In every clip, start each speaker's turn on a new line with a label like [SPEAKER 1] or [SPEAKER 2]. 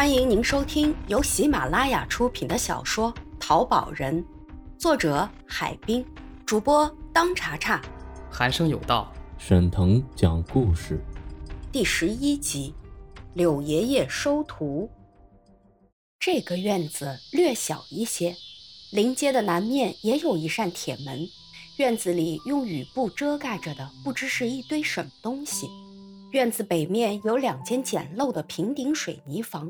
[SPEAKER 1] 欢迎您收听由喜马拉雅出品的小说《淘宝人》，作者海滨，主播当查查，
[SPEAKER 2] 寒生有道，
[SPEAKER 3] 沈腾讲故事，
[SPEAKER 1] 第十一集，柳爷爷收徒。这个院子略小一些，临街的南面也有一扇铁门，院子里用雨布遮盖着的，不知是一堆什么东西。院子北面有两间简陋的平顶水泥房，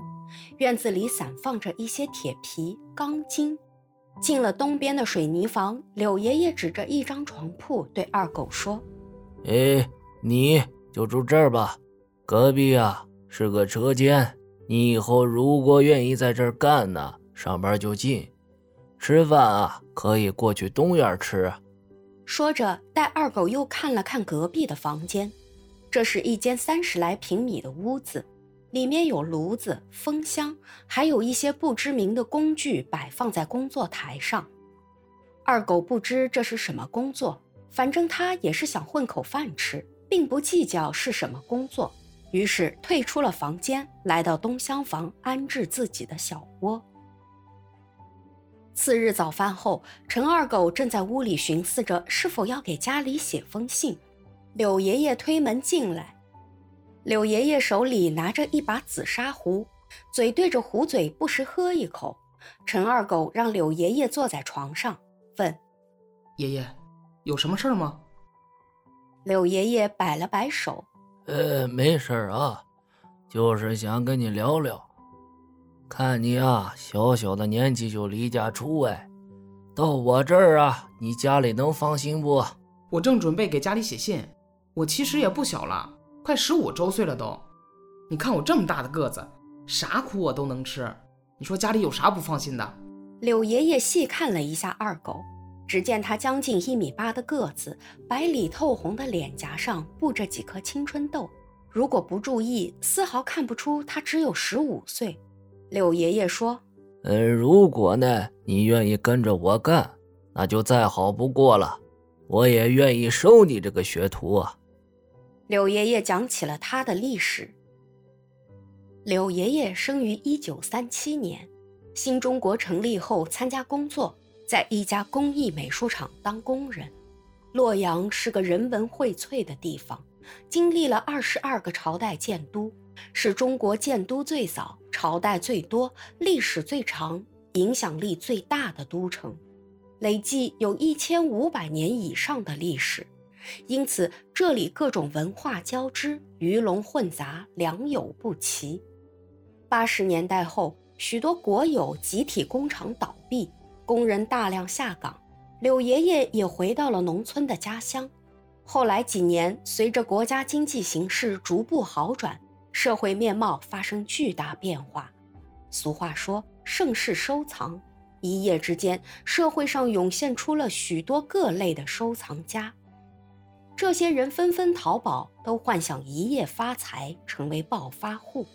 [SPEAKER 1] 院子里散放着一些铁皮、钢筋。进了东边的水泥房，柳爷爷指着一张床铺对二狗说：“
[SPEAKER 4] 哎，你就住这儿吧，隔壁啊是个车间，你以后如果愿意在这儿干呢，上班就近，吃饭啊可以过去东院吃。”
[SPEAKER 1] 说着，带二狗又看了看隔壁的房间。这是一间三十来平米的屋子，里面有炉子、风箱，还有一些不知名的工具摆放在工作台上。二狗不知这是什么工作，反正他也是想混口饭吃，并不计较是什么工作，于是退出了房间，来到东厢房安置自己的小窝。次日早饭后，陈二狗正在屋里寻思着是否要给家里写封信。柳爷爷推门进来，柳爷爷手里拿着一把紫砂壶，嘴对着壶嘴，不时喝一口。陈二狗让柳爷爷坐在床上，问：“
[SPEAKER 2] 爷爷，有什么事儿吗？”
[SPEAKER 1] 柳爷爷摆了摆手：“
[SPEAKER 4] 呃，没事儿啊，就是想跟你聊聊。看你啊，小小的年纪就离家出外，到我这儿啊，你家里能放心不？
[SPEAKER 2] 我正准备给家里写信。”我其实也不小了，快十五周岁了都。你看我这么大的个子，啥苦我都能吃。你说家里有啥不放心的？
[SPEAKER 1] 柳爷爷细看了一下二狗，只见他将近一米八的个子，白里透红的脸颊上布着几颗青春痘，如果不注意，丝毫看不出他只有十五岁。柳爷爷说：“
[SPEAKER 4] 嗯，如果呢，你愿意跟着我干，那就再好不过了。我也愿意收你这个学徒啊。”
[SPEAKER 1] 柳爷爷讲起了他的历史。柳爷爷生于一九三七年，新中国成立后参加工作，在一家工艺美术厂当工人。洛阳是个人文荟萃的地方，经历了二十二个朝代建都，是中国建都最早、朝代最多、历史最长、影响力最大的都城，累计有一千五百年以上的历史。因此，这里各种文化交织，鱼龙混杂，良莠不齐。八十年代后，许多国有集体工厂倒闭，工人大量下岗，柳爷爷也回到了农村的家乡。后来几年，随着国家经济形势逐步好转，社会面貌发生巨大变化。俗话说：“盛世收藏。”一夜之间，社会上涌现出了许多各类的收藏家。这些人纷纷淘宝，都幻想一夜发财，成为暴发户。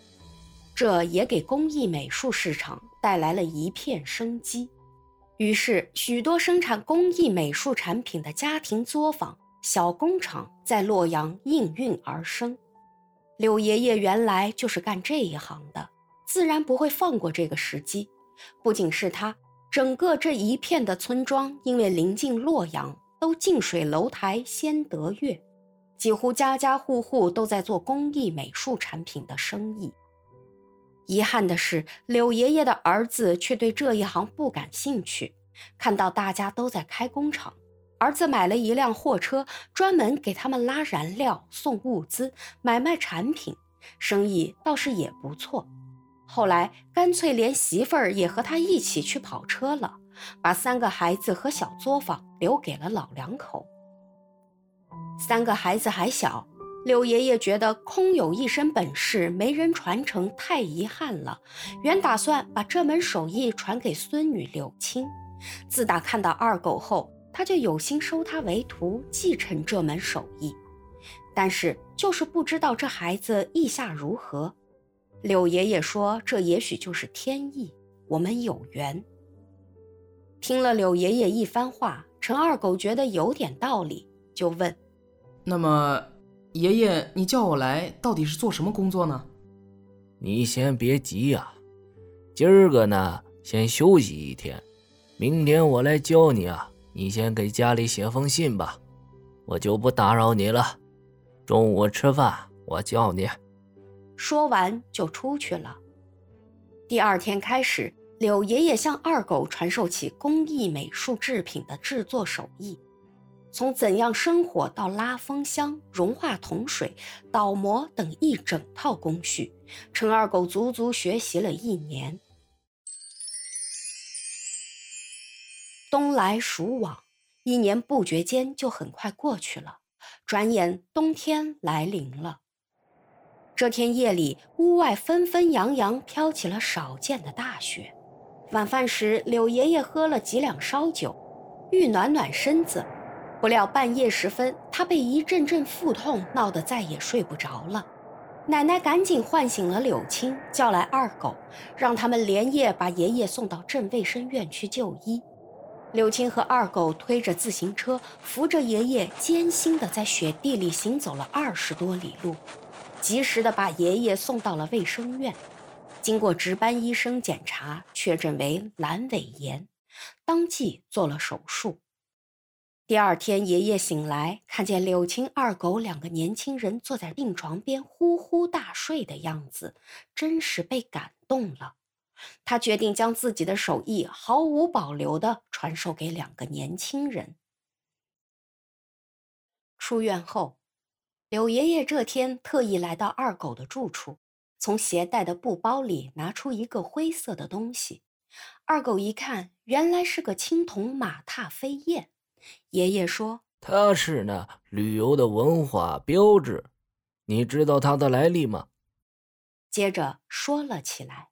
[SPEAKER 1] 这也给工艺美术市场带来了一片生机。于是，许多生产工艺美术产品的家庭作坊、小工厂在洛阳应运而生。柳爷爷原来就是干这一行的，自然不会放过这个时机。不仅是他，整个这一片的村庄，因为临近洛阳。都近水楼台先得月，几乎家家户户都在做工艺美术产品的生意。遗憾的是，柳爷爷的儿子却对这一行不感兴趣。看到大家都在开工厂，儿子买了一辆货车，专门给他们拉燃料、送物资、买卖产品，生意倒是也不错。后来干脆连媳妇儿也和他一起去跑车了。把三个孩子和小作坊留给了老两口。三个孩子还小，柳爷爷觉得空有一身本事没人传承太遗憾了，原打算把这门手艺传给孙女柳青。自打看到二狗后，他就有心收他为徒，继承这门手艺。但是就是不知道这孩子意下如何。柳爷爷说：“这也许就是天意，我们有缘。”听了柳爷爷一番话，陈二狗觉得有点道理，就问：“
[SPEAKER 2] 那么，爷爷，你叫我来，到底是做什么工作呢？”
[SPEAKER 4] 你先别急呀，今儿个呢，先休息一天，明天我来教你啊。你先给家里写封信吧，我就不打扰你了。中午吃饭我叫你。
[SPEAKER 1] 说完就出去了。第二天开始，柳爷爷向二狗传授起工艺美术制品的制作手艺，从怎样生火到拉风箱、融化铜水、倒模等一整套工序，陈二狗足足学习了一年。冬来暑往，一年不觉间就很快过去了。转眼冬天来临了。这天夜里，屋外纷纷扬扬飘起了少见的大雪。晚饭时，柳爷爷喝了几两烧酒，欲暖暖身子。不料半夜时分，他被一阵阵腹痛闹得再也睡不着了。奶奶赶紧唤醒了柳青，叫来二狗，让他们连夜把爷爷送到镇卫生院去就医。柳青和二狗推着自行车，扶着爷爷，艰辛地在雪地里行走了二十多里路，及时地把爷爷送到了卫生院。经过值班医生检查，确诊为阑尾炎，当即做了手术。第二天，爷爷醒来，看见柳青、二狗两个年轻人坐在病床边呼呼大睡的样子，真是被感动了。他决定将自己的手艺毫无保留地传授给两个年轻人。出院后，柳爷爷这天特意来到二狗的住处，从携带的布包里拿出一个灰色的东西。二狗一看，原来是个青铜马踏飞燕。爷爷说：“
[SPEAKER 4] 它是那旅游的文化标志，你知道它的来历吗？”
[SPEAKER 1] 接着说了起来。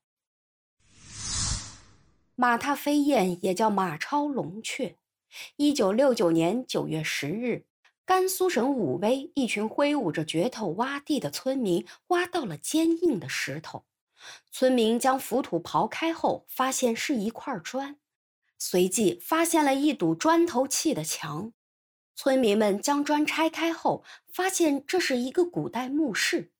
[SPEAKER 1] 马踏飞燕也叫马超龙雀。一九六九年九月十日，甘肃省武威一群挥舞着镢头挖地的村民挖到了坚硬的石头。村民将浮土刨开后，发现是一块砖，随即发现了一堵砖头砌的墙。村民们将砖拆开后，发现这是一个古代墓室。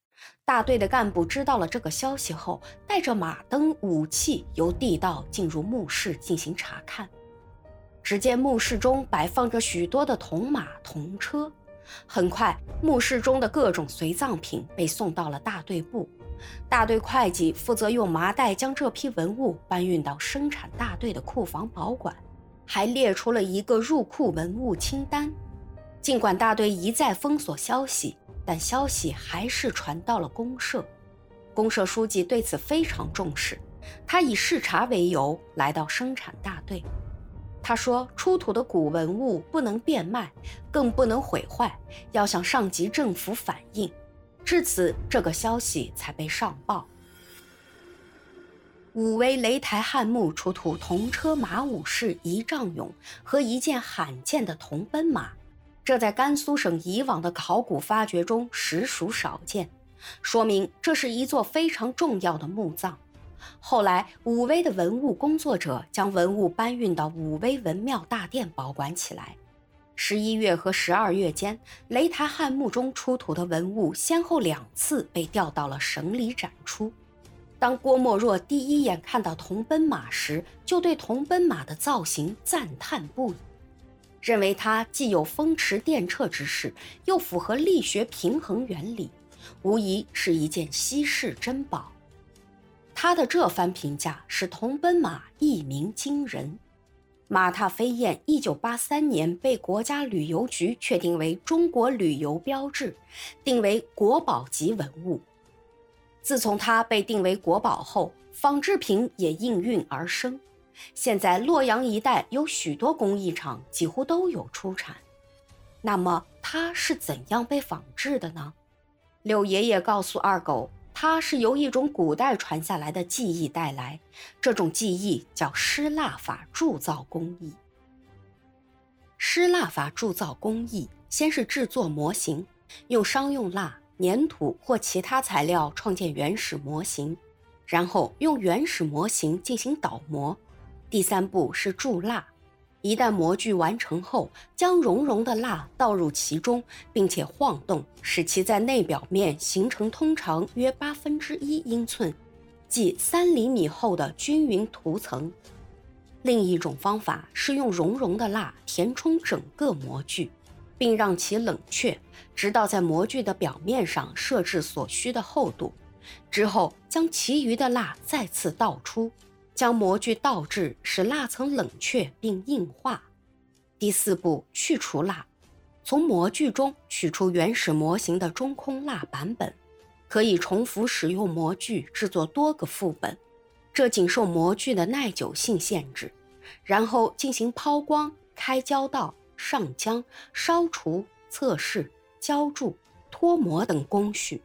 [SPEAKER 1] 大队的干部知道了这个消息后，带着马灯、武器，由地道进入墓室进行查看。只见墓室中摆放着许多的铜马、铜车。很快，墓室中的各种随葬品被送到了大队部。大队会计负责用麻袋将这批文物搬运到生产大队的库房保管，还列出了一个入库文物清单。尽管大队一再封锁消息。但消息还是传到了公社，公社书记对此非常重视。他以视察为由来到生产大队，他说：“出土的古文物不能变卖，更不能毁坏，要向上级政府反映。”至此，这个消息才被上报。武威雷台汉墓出土铜车马武士仪仗俑和一件罕见的铜奔马。这在甘肃省以往的考古发掘中实属少见，说明这是一座非常重要的墓葬。后来，武威的文物工作者将文物搬运到武威文庙大殿保管起来。十一月和十二月间，雷台汉墓中出土的文物先后两次被调到了省里展出。当郭沫若第一眼看到铜奔马时，就对铜奔马的造型赞叹不已。认为它既有风驰电掣之势，又符合力学平衡原理，无疑是一件稀世珍宝。他的这番评价使铜奔马一鸣惊人。马踏飞燕，一九八三年被国家旅游局确定为中国旅游标志，定为国宝级文物。自从它被定为国宝后，仿制品也应运而生。现在洛阳一带有许多工艺厂，几乎都有出产。那么它是怎样被仿制的呢？柳爷爷告诉二狗，它是由一种古代传下来的技艺带来，这种技艺叫湿蜡法铸造工艺。湿蜡法铸造工艺先是制作模型，用商用蜡、粘土或其他材料创建原始模型，然后用原始模型进行倒模。第三步是铸蜡，一旦模具完成后，将熔融的蜡倒入其中，并且晃动，使其在内表面形成通常约八分之一英寸、即三厘米厚的均匀涂层。另一种方法是用熔融的蜡填充整个模具，并让其冷却，直到在模具的表面上设置所需的厚度。之后，将其余的蜡再次倒出，将模具倒置，使蜡层冷却并硬化。第四步，去除蜡，从模具中取出原始模型的中空蜡版本，可以重复使用模具制作多个副本，这仅受模具的耐久性限制。然后进行抛光、开胶道、上浆、烧除、测试、浇铸、脱模等工序。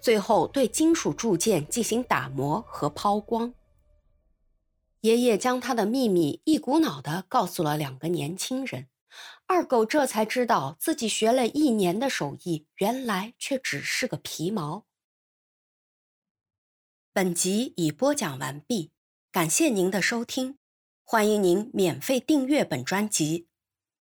[SPEAKER 1] 最后对金属铸件进行打磨和抛光。爷爷将他的秘密一股脑的告诉了两个年轻人，二狗这才知道自己学了一年的手艺，原来却只是个皮毛。本集已播讲完毕，感谢您的收听，欢迎您免费订阅本专辑。